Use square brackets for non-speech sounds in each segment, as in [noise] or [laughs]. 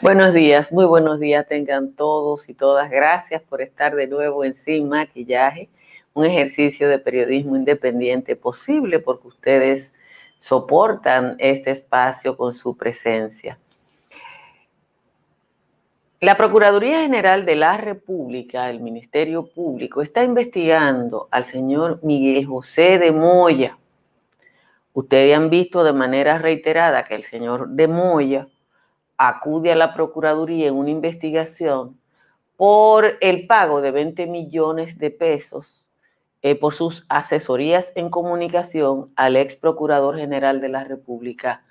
Buenos días, muy buenos días tengan todos y todas. Gracias por estar de nuevo en Sin Maquillaje, un ejercicio de periodismo independiente posible porque ustedes soportan este espacio con su presencia. La Procuraduría General de la República, el Ministerio Público, está investigando al señor Miguel José de Moya. Ustedes han visto de manera reiterada que el señor de Moya acude a la Procuraduría en una investigación por el pago de 20 millones de pesos eh, por sus asesorías en comunicación al ex Procurador General de la República,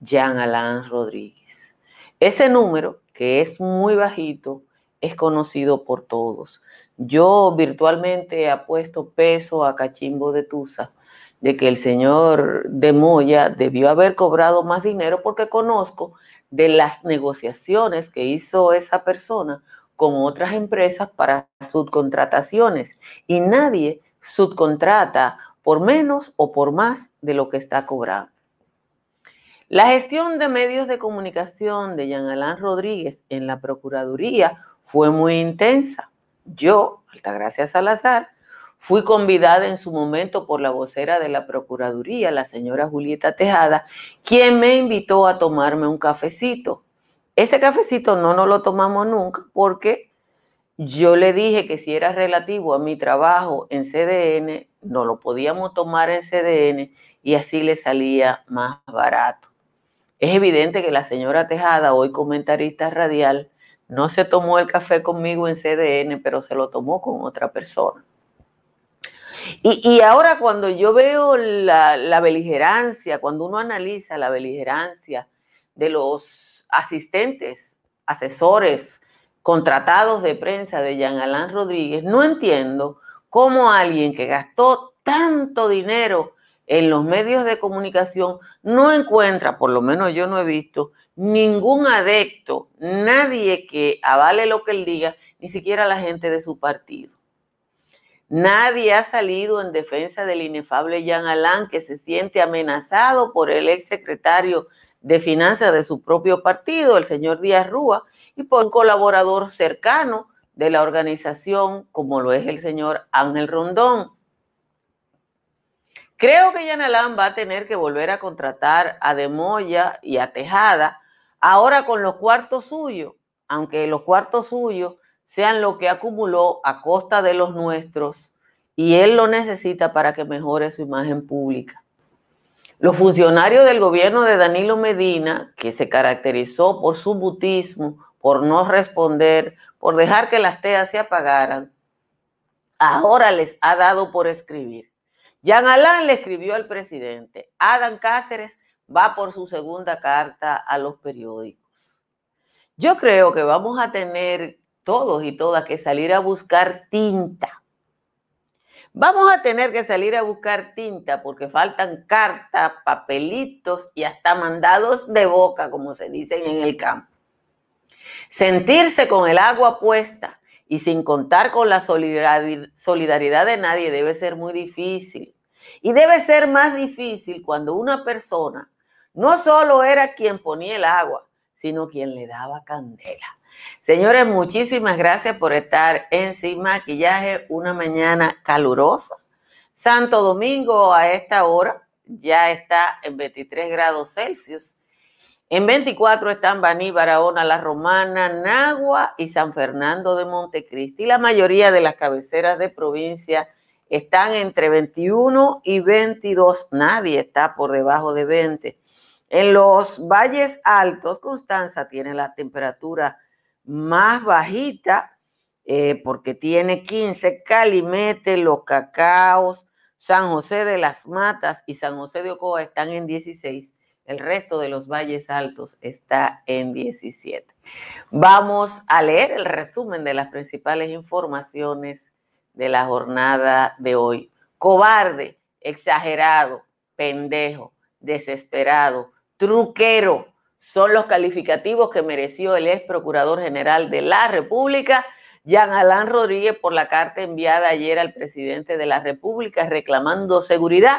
Jean Alain Rodríguez. Ese número que es muy bajito, es conocido por todos. Yo virtualmente he puesto peso a Cachimbo de Tusa de que el señor de Moya debió haber cobrado más dinero porque conozco de las negociaciones que hizo esa persona con otras empresas para subcontrataciones y nadie subcontrata por menos o por más de lo que está cobrando. La gestión de medios de comunicación de Jean Alain Rodríguez en la Procuraduría fue muy intensa. Yo, Altagracia Salazar, fui convidada en su momento por la vocera de la Procuraduría, la señora Julieta Tejada, quien me invitó a tomarme un cafecito. Ese cafecito no nos lo tomamos nunca porque yo le dije que si era relativo a mi trabajo en CDN, no lo podíamos tomar en CDN y así le salía más barato. Es evidente que la señora Tejada, hoy comentarista radial, no se tomó el café conmigo en CDN, pero se lo tomó con otra persona. Y, ahora cuando yo veo la, la, beligerancia, cuando uno analiza la beligerancia de los asistentes, asesores, contratados de prensa de Jean Alain Rodríguez, no entiendo cómo alguien que gastó tanto dinero en los medios de comunicación no encuentra, por lo menos yo no he visto, ningún adepto, nadie que avale lo que él diga, ni siquiera la gente de su partido. Nadie ha salido en defensa del inefable Jean Alain, que se siente amenazado por el ex secretario de Finanzas de su propio partido, el señor Díaz Rúa, y por un colaborador cercano de la organización, como lo es el señor Ángel Rondón. Creo que Yanalán va a tener que volver a contratar a Demoya y a Tejada, ahora con los cuartos suyos, aunque los cuartos suyos sean lo que acumuló a costa de los nuestros y él lo necesita para que mejore su imagen pública. Los funcionarios del gobierno de Danilo Medina, que se caracterizó por su butismo, por no responder, por dejar que las teas se apagaran, ahora les ha dado por escribir Jean Alain le escribió al presidente. Adam Cáceres va por su segunda carta a los periódicos. Yo creo que vamos a tener todos y todas que salir a buscar tinta. Vamos a tener que salir a buscar tinta porque faltan cartas, papelitos y hasta mandados de boca, como se dicen en el campo. Sentirse con el agua puesta y sin contar con la solidaridad de nadie debe ser muy difícil. Y debe ser más difícil cuando una persona no solo era quien ponía el agua, sino quien le daba candela. Señores, muchísimas gracias por estar en Sin Maquillaje una mañana calurosa. Santo Domingo a esta hora ya está en 23 grados Celsius. En 24 están Baní, Barahona, La Romana, Nagua y San Fernando de Montecristi. La mayoría de las cabeceras de provincia están entre 21 y 22, nadie está por debajo de 20. En los valles altos, Constanza tiene la temperatura más bajita eh, porque tiene 15, Calimete, Los Cacaos, San José de las Matas y San José de Ocoa están en 16 El resto de los valles altos está en 17. Vamos a leer el resumen de las principales informaciones de la jornada de hoy. Cobarde, exagerado, pendejo, desesperado, truquero, son los calificativos que mereció el ex procurador general de la República, Jean Alain Rodríguez, por la carta enviada ayer al presidente de la República reclamando seguridad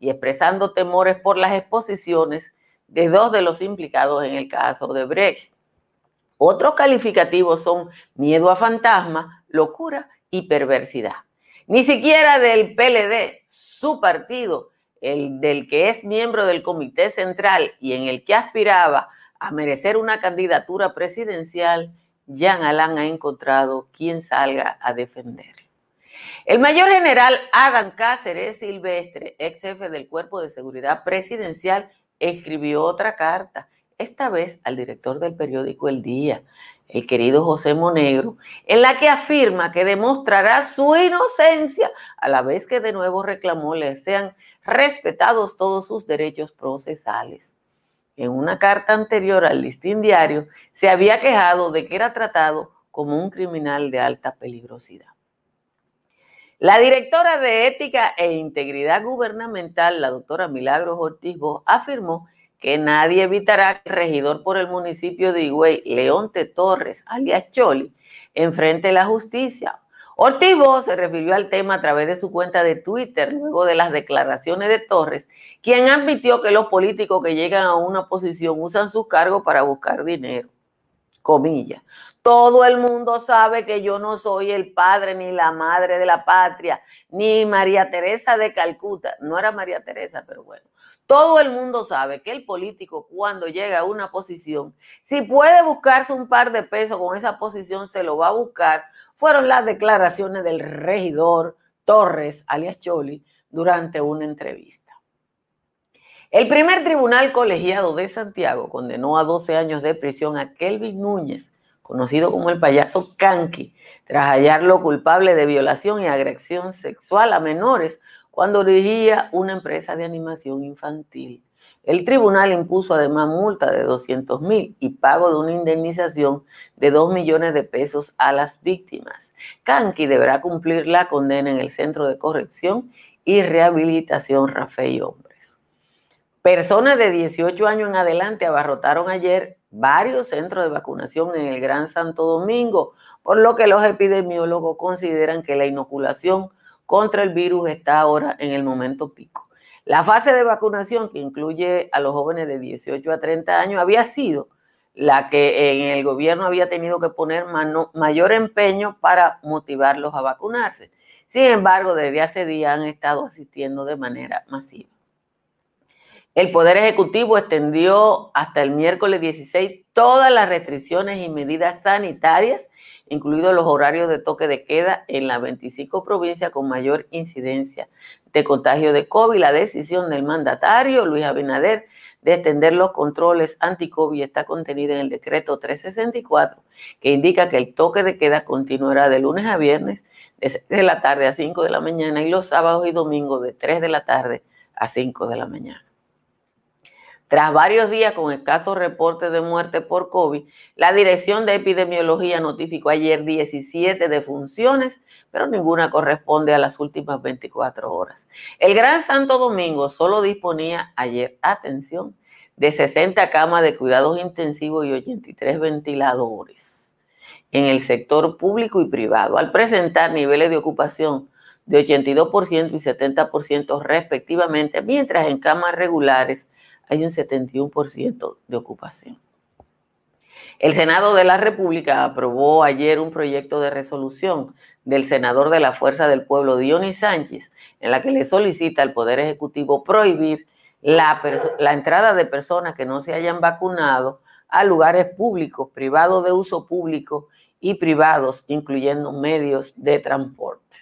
y expresando temores por las exposiciones de dos de los implicados en el caso de Brexit. Otros calificativos son miedo a fantasma, locura y perversidad. Ni siquiera del PLD, su partido, el del que es miembro del Comité Central y en el que aspiraba a merecer una candidatura presidencial, Jean Alain ha encontrado quien salga a defender. El mayor general Adam Cáceres Silvestre, ex jefe del Cuerpo de Seguridad Presidencial, escribió otra carta, esta vez al director del periódico El Día, el querido José Monegro, en la que afirma que demostrará su inocencia a la vez que de nuevo reclamó le sean respetados todos sus derechos procesales. En una carta anterior al listín diario se había quejado de que era tratado como un criminal de alta peligrosidad. La directora de Ética e Integridad Gubernamental, la doctora Milagros Ortiz afirmó que nadie evitará que el regidor por el municipio de Higüey, Leonte Torres, alias Choli, enfrente la justicia. Ortiz se refirió al tema a través de su cuenta de Twitter luego de las declaraciones de Torres, quien admitió que los políticos que llegan a una posición usan sus cargos para buscar dinero. Comillas. Todo el mundo sabe que yo no soy el padre ni la madre de la patria, ni María Teresa de Calcuta. No era María Teresa, pero bueno. Todo el mundo sabe que el político cuando llega a una posición, si puede buscarse un par de pesos con esa posición, se lo va a buscar. Fueron las declaraciones del regidor Torres, alias Choli, durante una entrevista. El primer tribunal colegiado de Santiago condenó a 12 años de prisión a Kelvin Núñez, conocido como el payaso Kanki, tras hallarlo culpable de violación y agresión sexual a menores cuando dirigía una empresa de animación infantil. El tribunal impuso además multa de 200 mil y pago de una indemnización de 2 millones de pesos a las víctimas. Kanki deberá cumplir la condena en el Centro de Corrección y Rehabilitación Rafael Hombres. Personas de 18 años en adelante abarrotaron ayer varios centros de vacunación en el Gran Santo Domingo, por lo que los epidemiólogos consideran que la inoculación contra el virus está ahora en el momento pico. La fase de vacunación, que incluye a los jóvenes de 18 a 30 años, había sido la que en el gobierno había tenido que poner mayor empeño para motivarlos a vacunarse. Sin embargo, desde hace días han estado asistiendo de manera masiva. El Poder Ejecutivo extendió hasta el miércoles 16 todas las restricciones y medidas sanitarias incluidos los horarios de toque de queda en las 25 provincias con mayor incidencia de contagio de COVID. La decisión del mandatario Luis Abinader de extender los controles anti-COVID está contenida en el decreto 364, que indica que el toque de queda continuará de lunes a viernes de 6 de la tarde a 5 de la mañana y los sábados y domingos de 3 de la tarde a 5 de la mañana. Tras varios días con escasos reportes de muerte por COVID, la Dirección de Epidemiología notificó ayer 17 defunciones, pero ninguna corresponde a las últimas 24 horas. El Gran Santo Domingo solo disponía ayer, atención, de 60 camas de cuidados intensivos y 83 ventiladores en el sector público y privado, al presentar niveles de ocupación de 82% y 70% respectivamente, mientras en camas regulares hay un 71% de ocupación. El Senado de la República aprobó ayer un proyecto de resolución del senador de la Fuerza del Pueblo, Dionis Sánchez, en la que le solicita al Poder Ejecutivo prohibir la, entrada de personas que no se hayan vacunado a lugares públicos, privados de uso público y privados, incluyendo medios de transporte.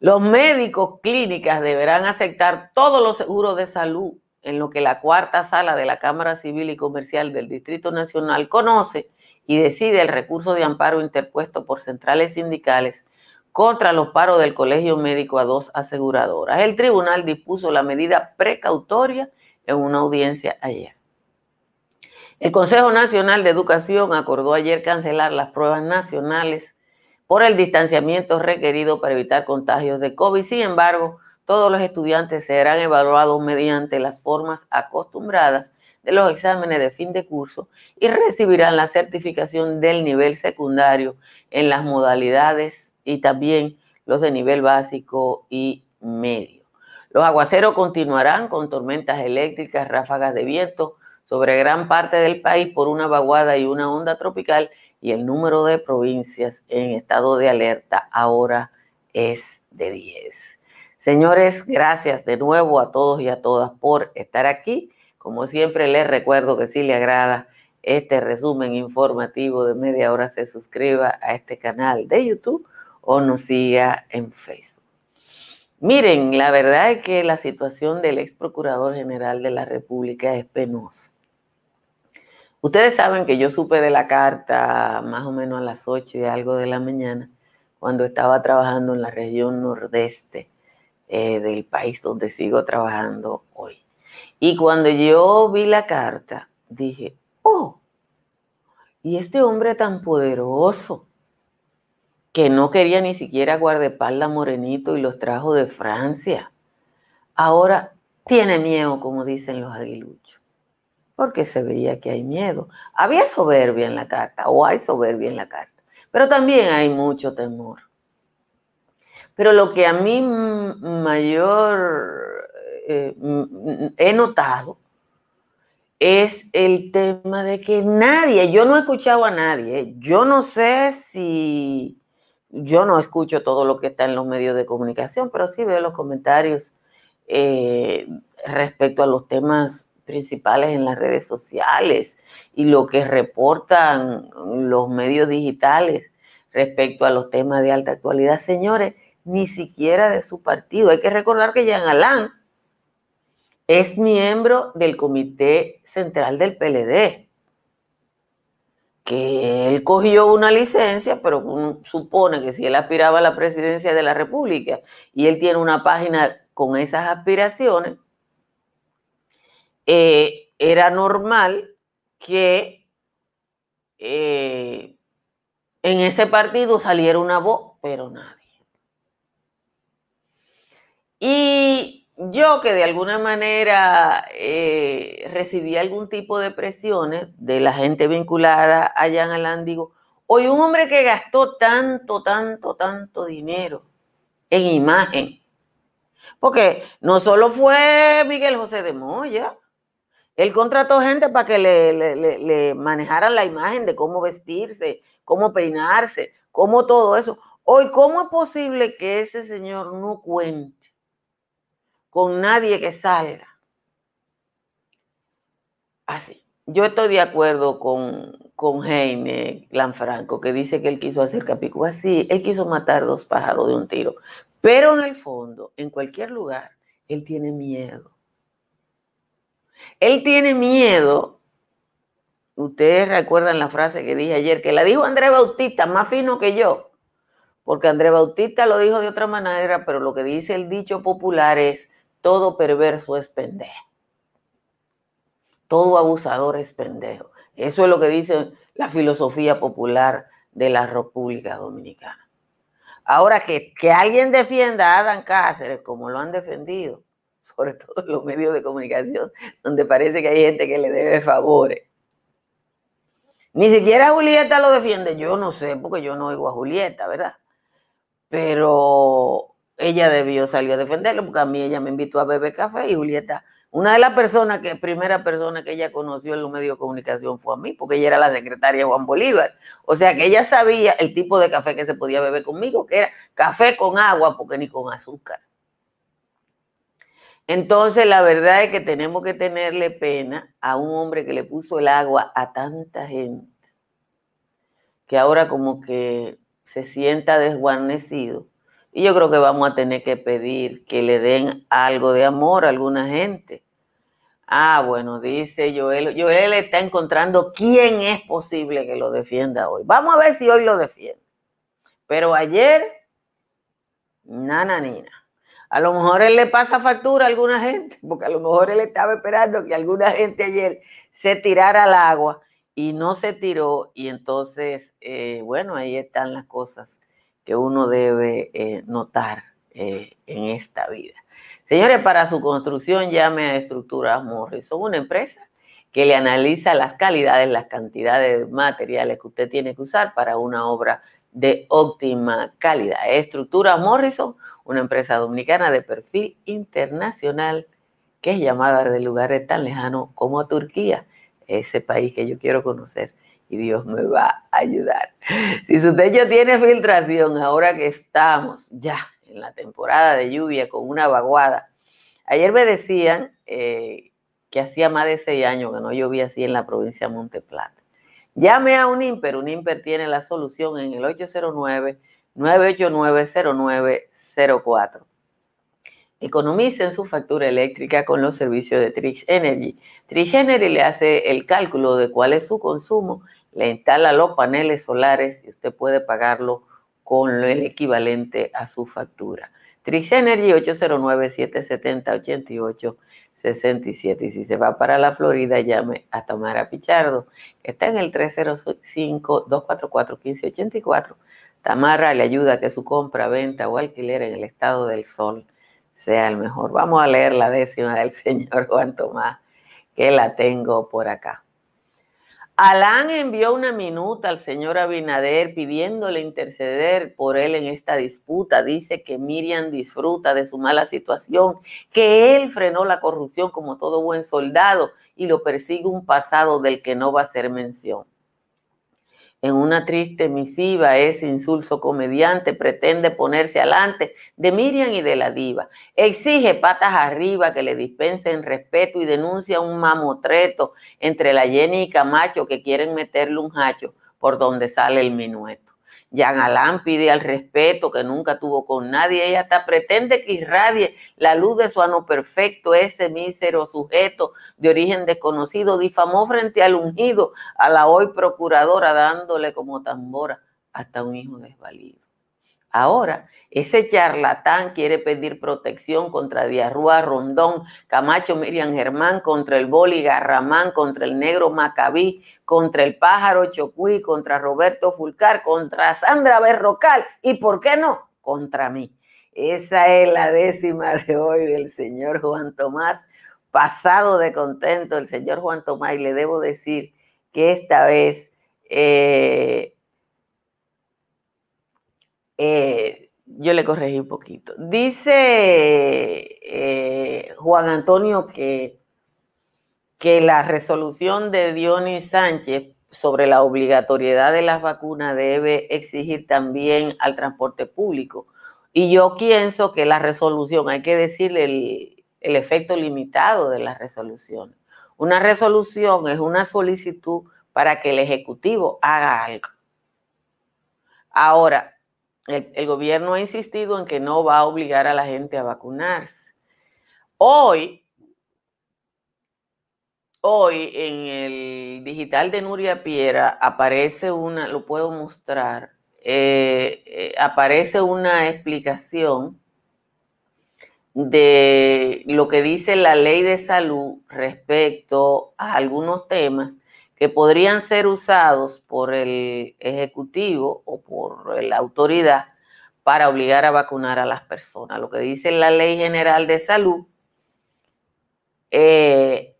Los médicos clínicas deberán aceptar todos los seguros de salud en lo que la cuarta sala de la Cámara Civil y Comercial del Distrito Nacional conoce y decide el recurso de amparo interpuesto por centrales sindicales contra los paros del Colegio Médico a dos aseguradoras. El tribunal dispuso la medida precautoria en una audiencia ayer. El Consejo Nacional de Educación acordó ayer cancelar las pruebas nacionales por el distanciamiento requerido para evitar contagios de COVID. Sin embargo, todos los estudiantes serán evaluados mediante las formas acostumbradas de los exámenes de fin de curso y recibirán la certificación del nivel secundario en las modalidades y también los de nivel básico y medio. Los aguaceros continuarán con tormentas eléctricas, ráfagas de viento sobre gran parte del país por una vaguada y una onda tropical y el número de provincias en estado de alerta ahora es de 10. Señores, gracias de nuevo a todos y a todas por estar aquí. Como siempre les recuerdo que si le agrada este resumen informativo de media hora, se suscriba a este canal de YouTube o nos siga en Facebook. Miren, la verdad es que la situación del ex procurador general de la República es penosa. Ustedes saben que yo supe de la carta más o menos a las 8 y algo de la mañana, cuando estaba trabajando en la región nordeste eh, del país donde sigo trabajando hoy. Y cuando yo vi la carta, dije, oh, y este hombre tan poderoso, que no quería ni siquiera guardaespaldas morenito y los trajo de Francia, ahora tiene miedo, como dicen los aguiluchos, porque se veía que hay miedo. Había soberbia en la carta, o hay soberbia en la carta, pero también hay mucho temor. Pero lo que a mí mayor eh, he notado es el tema de que nadie, yo no he escuchado a nadie, yo no sé si, yo no escucho todo lo que está en los medios de comunicación, pero sí veo los comentarios eh, respecto a los temas principales en las redes sociales y lo que reportan los medios digitales respecto a los temas de alta actualidad. Señores, ni siquiera de su partido. Hay que recordar que Jean Alain es miembro del Comité Central del PLD, que él cogió una licencia, pero supone que si él aspiraba a la presidencia de la República y él tiene una página con esas aspiraciones, eh, era normal que eh, en ese partido saliera una voz, pero nada. Y yo que de alguna manera eh, recibí algún tipo de presiones de la gente vinculada a Jan Alain, digo, hoy un hombre que gastó tanto, tanto, tanto dinero en imagen, porque no solo fue Miguel José de Moya, él contrató gente para que le, le, le manejaran la imagen de cómo vestirse, cómo peinarse, cómo todo eso. Hoy, ¿cómo es posible que ese señor no cuente? Con nadie que salga. Así. Yo estoy de acuerdo con, con Jaime Lanfranco, que dice que él quiso hacer Capicúa. Sí, él quiso matar dos pájaros de un tiro. Pero en el fondo, en cualquier lugar, él tiene miedo. Él tiene miedo. Ustedes recuerdan la frase que dije ayer, que la dijo Andrés Bautista, más fino que yo. Porque Andrés Bautista lo dijo de otra manera, pero lo que dice el dicho popular es, todo perverso es pendejo. Todo abusador es pendejo. Eso es lo que dice la filosofía popular de la República Dominicana. Ahora que, que alguien defienda a Adán Cáceres como lo han defendido, [laughs] sobre todo en los medios de comunicación, donde parece que hay gente que le debe favores. Ni siquiera Julieta lo defiende, yo no sé, porque yo no oigo a Julieta, ¿verdad? Pero ella debió salir a defenderlo porque a mí ella me invitó a beber café y Julieta, una de las personas que, primera persona que ella conoció en los medios de comunicación fue a mí, porque ella era la secretaria de Juan Bolívar. O sea que ella sabía el tipo de café que se podía beber conmigo, que era café con agua, porque ni con azúcar. Entonces, la verdad es que tenemos que tenerle pena a un hombre que le puso el agua a tanta gente, que ahora como que se sienta desguarnecido y yo creo que vamos a tener que pedir que le den algo de amor a alguna gente. Ah, bueno, dice Joel. Joel está encontrando quién es posible que lo defienda hoy. Vamos a ver si hoy lo defiende. Pero ayer, nana nina. A lo mejor él le pasa factura a alguna gente, porque a lo mejor él estaba esperando que alguna gente ayer se tirara al agua y no se tiró. Y entonces, eh, bueno, ahí están las cosas que uno debe eh, notar eh, en esta vida. Señores, para su construcción llame a Estructuras Morrison, una empresa que le analiza las calidades, las cantidades de materiales que usted tiene que usar para una obra de óptima calidad. Estructuras Morrison, una empresa dominicana de perfil internacional que es llamada de lugares tan lejanos como Turquía, ese país que yo quiero conocer y Dios me va a ayudar. Si su techo tiene filtración, ahora que estamos ya en la temporada de lluvia con una vaguada, ayer me decían eh, que hacía más de seis años que no llovía así en la provincia de Monteplata. Llame a un IMPER, un IMPER tiene la solución en el 809 989-0904. Economicen su factura eléctrica con los servicios de Trix Energy. Trix Energy le hace el cálculo de cuál es su consumo, le instala los paneles solares y usted puede pagarlo con el equivalente a su factura. Trix Energy 809-770-8867. Y si se va para la Florida, llame a Tamara Pichardo, está en el 305-244-1584 Tamara le ayuda a que su compra, venta o alquiler en el estado del sol sea el mejor. Vamos a leer la décima del [laughs] señor Juan Tomás, que la tengo por acá. Alán envió una minuta al señor Abinader pidiéndole interceder por él en esta disputa. Dice que Miriam disfruta de su mala situación, que él frenó la corrupción como todo buen soldado y lo persigue un pasado del que no va a hacer mención en una triste misiva, ese insulso comediante pretende ponerse alante de Miriam y de la diva. Exige patas arriba que le dispensen respeto y denuncia un mamotreto entre la Jenny y Camacho que quieren meterle un hacho por donde sale el minueto. Jean Alain pide al respeto que nunca tuvo con nadie. Ella hasta pretende que irradie la luz de su ano perfecto. Ese mísero sujeto de origen desconocido difamó frente al ungido a la hoy procuradora dándole como tambora hasta un hijo desvalido. Ahora, ese charlatán quiere pedir protección contra Diarrúa Rondón, Camacho Miriam Germán, contra el Boli Garramán, contra el Negro Macabí, contra el Pájaro Chocuí, contra Roberto Fulcar, contra Sandra Berrocal y, ¿por qué no?, contra mí. Esa es la décima de hoy del señor Juan Tomás, pasado de contento el señor Juan Tomás, y le debo decir que esta vez... Eh, eh, yo le corregí un poquito. Dice eh, Juan Antonio que, que la resolución de Dionis Sánchez sobre la obligatoriedad de las vacunas debe exigir también al transporte público. Y yo pienso que la resolución, hay que decirle el, el efecto limitado de la resolución. Una resolución es una solicitud para que el Ejecutivo haga algo. Ahora, el, gobierno ha insistido en que no va a obligar a la gente a vacunarse. Hoy, hoy en el digital de Nuria Piera aparece una, lo puedo mostrar, eh, eh, aparece una explicación de lo que dice la ley de salud respecto a algunos temas que podrían ser usados por el Ejecutivo o por la autoridad para obligar a vacunar a las personas. Lo que dice la Ley General de Salud eh,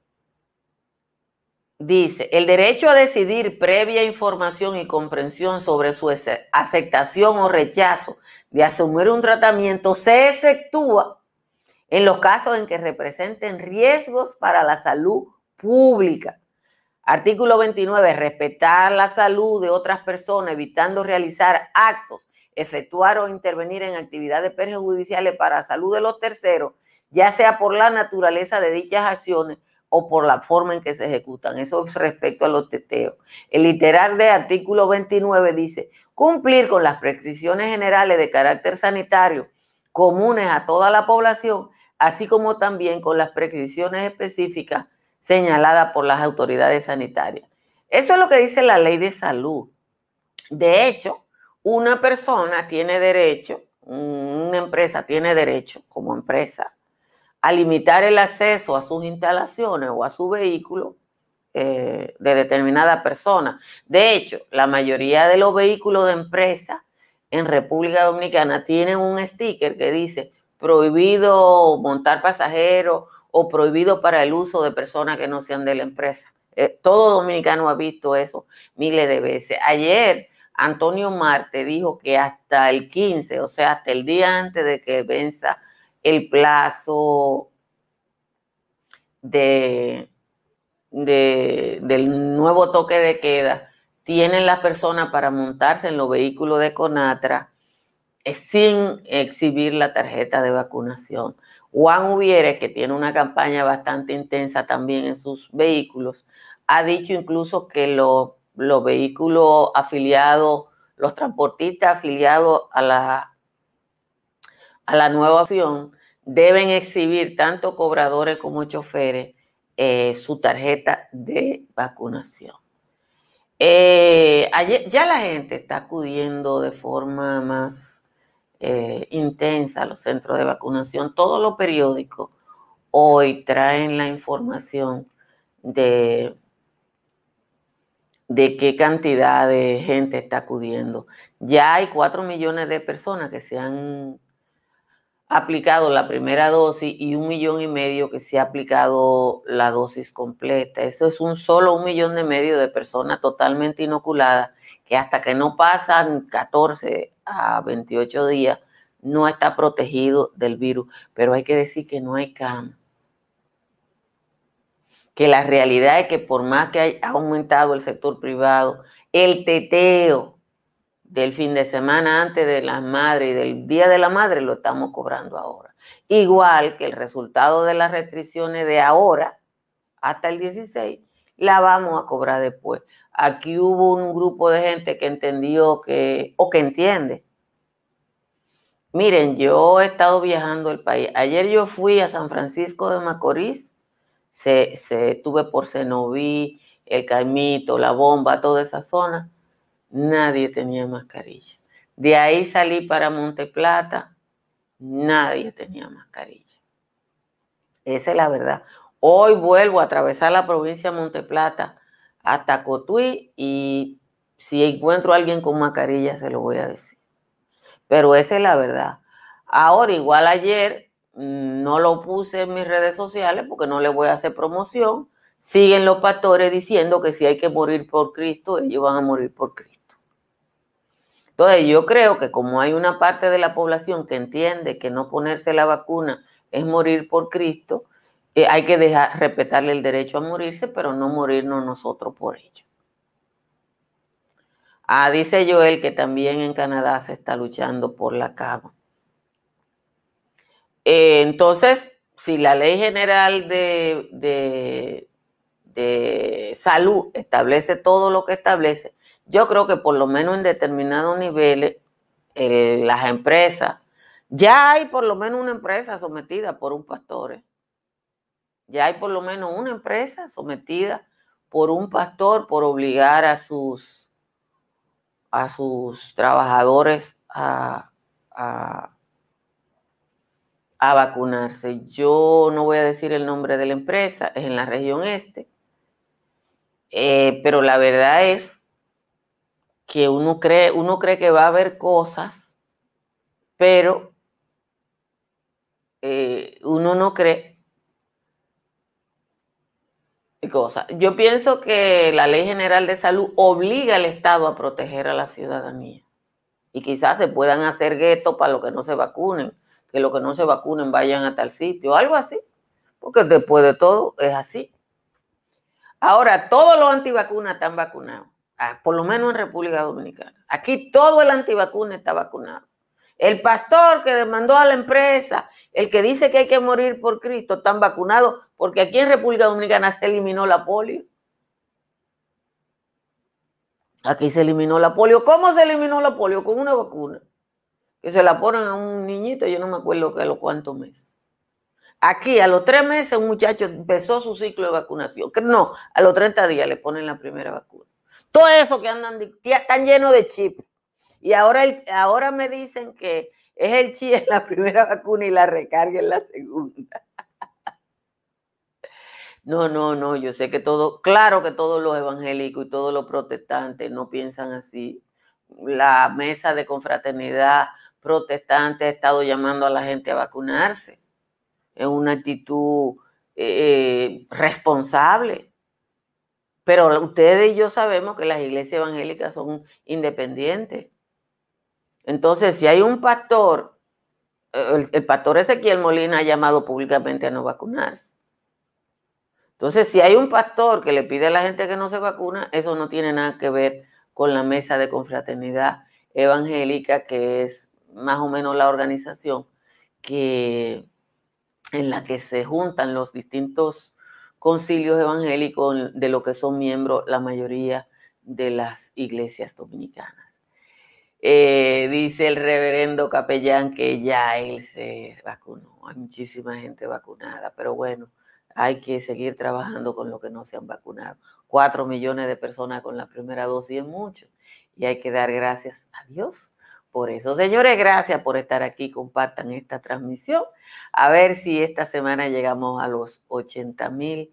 dice, el derecho a decidir previa información y comprensión sobre su aceptación o rechazo de asumir un tratamiento se exceptúa en los casos en que representen riesgos para la salud pública Artículo 29. Respetar la salud de otras personas, evitando realizar actos, efectuar o intervenir en actividades perjudiciales para la salud de los terceros, ya sea por la naturaleza de dichas acciones o por la forma en que se ejecutan. Eso es respecto a los teteos. El literal de artículo 29 dice, cumplir con las prescripciones generales de carácter sanitario comunes a toda la población, así como también con las prescripciones específicas señalada por las autoridades sanitarias. Eso es lo que dice la ley de salud. De hecho, una persona tiene derecho, un, una empresa tiene derecho, como empresa, a limitar el acceso a sus instalaciones o a su vehículo eh, de determinada persona. De hecho, la mayoría de los vehículos de empresa en República Dominicana tienen un sticker que dice prohibido montar pasajeros o prohibido para el uso de personas que no sean de la empresa. Eh, todo dominicano ha visto eso miles de veces. Ayer Antonio Marte dijo que hasta el 15, o sea, hasta el día antes de que venza el plazo de, del nuevo toque de queda, tienen las personas para montarse en los vehículos de Conatra eh, sin exhibir la tarjeta de vacunación. Juan Ubiere, que tiene una campaña bastante intensa también en sus vehículos, ha dicho incluso que los, vehículos afiliados, los transportistas afiliados a la, a la nueva opción, deben exhibir tanto cobradores como choferes eh, su tarjeta de vacunación. Eh, ya la gente está acudiendo de forma más eh, intensa los centros de vacunación. Todos los periódicos hoy traen la información de, de qué cantidad de gente está acudiendo. Ya hay cuatro millones de personas que se han aplicado la primera dosis y un millón y medio que se ha aplicado la dosis completa. Eso es un solo un millón y medio de personas totalmente inoculadas que hasta que no pasan 14 a 28 días no está protegido del virus. Pero hay que decir que no hay cama. Que la realidad es que por más que haya aumentado el sector privado, el teteo, del fin de semana antes de la madre y del día de la madre lo estamos cobrando ahora. Igual que el resultado de las restricciones de ahora hasta el 16, la vamos a cobrar después. Aquí hubo un grupo de gente que entendió que, o que entiende. Miren, yo he estado viajando el país. Ayer yo fui a San Francisco de Macorís, se, se tuve por Cenoví, el Caimito, la Bomba, toda esa zona nadie tenía mascarilla. De ahí salí para Monteplata, nadie tenía mascarilla. Esa es la verdad. Hoy vuelvo a atravesar la provincia de Monteplata hasta Cotuí y si encuentro a alguien con mascarilla se lo voy a decir. Pero esa es la verdad. Ahora, igual ayer, mm, no lo puse en mis redes sociales porque no le voy a hacer promoción. Siguen los pastores diciendo que si hay que morir por Cristo, ellos van a morir por Cristo. Entonces, yo creo que como hay una parte de la población que entiende que no ponerse la vacuna es morir por Cristo, eh, hay que dejar, respetarle el derecho a morirse, pero no morirnos nosotros por ello. Ah, dice Joel que también en Canadá se está luchando por la cama. Eh, entonces, si la ley general de, de, de salud establece todo lo que establece, yo creo que por lo menos en determinados niveles, las empresas, ya hay por lo menos una empresa sometida por un pastor. ¿eh? Ya hay por lo menos una empresa sometida por un pastor por obligar a sus, a sus trabajadores a, a, vacunarse. Yo no voy a decir el nombre de la empresa, es en la región este, eh, pero la verdad es que uno cree, uno cree que va a haber cosas, pero eh, uno no cree cosas. Yo pienso que la Ley General de Salud obliga al Estado a proteger a la ciudadanía. Y quizás se puedan hacer guetos para los que no se vacunen, que los que no se vacunen vayan a tal sitio, algo así. Porque después de todo es así. Ahora, todos los antivacunas están vacunados. Ah, por lo menos en República Dominicana. Aquí todo el antivacuna está vacunado. El pastor que demandó a la empresa, el que dice que hay que morir por Cristo, están vacunados porque aquí en República Dominicana se eliminó la polio. Aquí se eliminó la polio. ¿Cómo se eliminó la polio? Con una vacuna. Que se la ponen a un niñito, yo no me acuerdo que a los cuántos meses. Aquí a los tres meses un muchacho empezó su ciclo de vacunación. No, a los 30 días le ponen la primera vacuna. Todo eso que andan, están llenos de chip. Y ahora, ahora me dicen que es el chi en [laughs] la primera vacuna y la recarga en la segunda. No, no, no, yo sé que todo, claro que todos los evangélicos y todos los protestantes no piensan así. La mesa de confraternidad protestante ha estado llamando a la gente a vacunarse. Es una actitud eh, responsable. Pero ustedes y yo sabemos que las iglesias evangélicas son independientes. Entonces, si hay un pastor, el, el pastor Ezequiel Molina ha llamado públicamente a no vacunarse. Entonces, si hay un pastor que le pide a la gente que no se vacuna, eso no tiene nada que ver con la mesa de confraternidad evangélica, que es más o menos la organización que, en la que se juntan los distintos concilios evangélicos de lo que son miembros la mayoría de las iglesias dominicanas. Eh, dice el reverendo capellán que ya él se vacunó. Hay muchísima gente vacunada, pero bueno, hay que seguir trabajando con lo que no se han vacunado. Cuatro millones de personas con la primera dosis es mucho y hay que dar gracias a Dios por eso. Señores, gracias por estar aquí. Compartan esta transmisión. A ver si esta semana llegamos a los 80 mil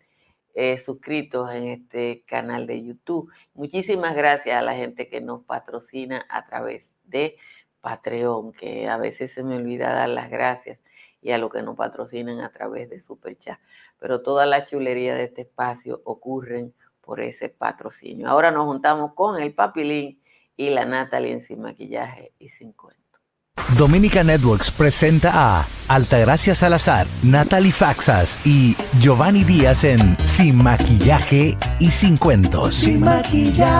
eh, suscritos en este canal de YouTube. Muchísimas gracias a la gente que nos patrocina a través de Patreon, que a veces se me olvida dar las gracias y a los que nos patrocinan a través de Superchat. Pero toda la chulería de este espacio ocurren por ese patrocinio. Ahora nos juntamos con el Papilín y la Natalie en Sin Maquillaje y Sin Cuento. Dominica Networks presenta a Altagracia Salazar, Natalie Faxas y Giovanni Díaz en Sin Maquillaje y Sin Cuentos. Sin maquillaje.